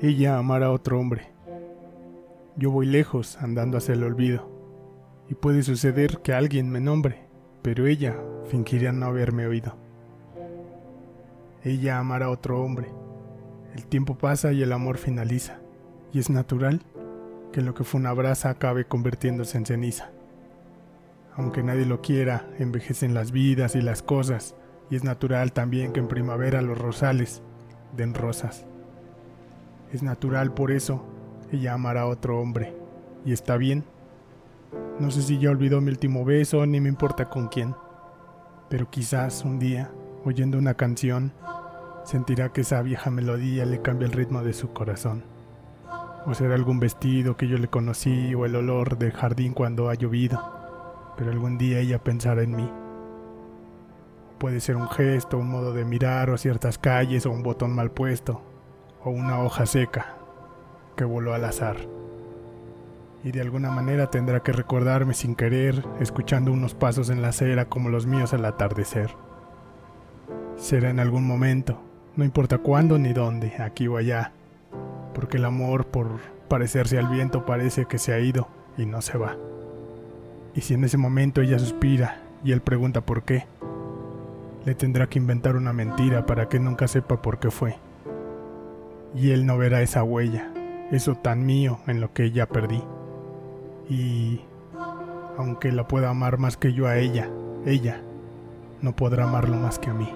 ella amar a otro hombre. Yo voy lejos andando hacia el olvido, y puede suceder que alguien me nombre, pero ella fingiría no haberme oído. Ella amar a otro hombre. El tiempo pasa y el amor finaliza, y es natural que lo que fue una brasa acabe convirtiéndose en ceniza. Aunque nadie lo quiera, envejecen las vidas y las cosas, y es natural también que en primavera los rosales den rosas. Es natural por eso ella amará a otro hombre, y está bien. No sé si ya olvidó mi último beso, ni me importa con quién, pero quizás un día, oyendo una canción, sentirá que esa vieja melodía le cambia el ritmo de su corazón. O será algún vestido que yo le conocí o el olor del jardín cuando ha llovido, pero algún día ella pensará en mí. Puede ser un gesto, un modo de mirar o ciertas calles o un botón mal puesto o una hoja seca que voló al azar. Y de alguna manera tendrá que recordarme sin querer, escuchando unos pasos en la acera como los míos al atardecer. Será en algún momento, no importa cuándo ni dónde, aquí o allá, porque el amor por parecerse al viento parece que se ha ido y no se va. Y si en ese momento ella suspira y él pregunta por qué, le tendrá que inventar una mentira para que nunca sepa por qué fue y él no verá esa huella, eso tan mío en lo que ella perdí. Y aunque la pueda amar más que yo a ella, ella no podrá amarlo más que a mí.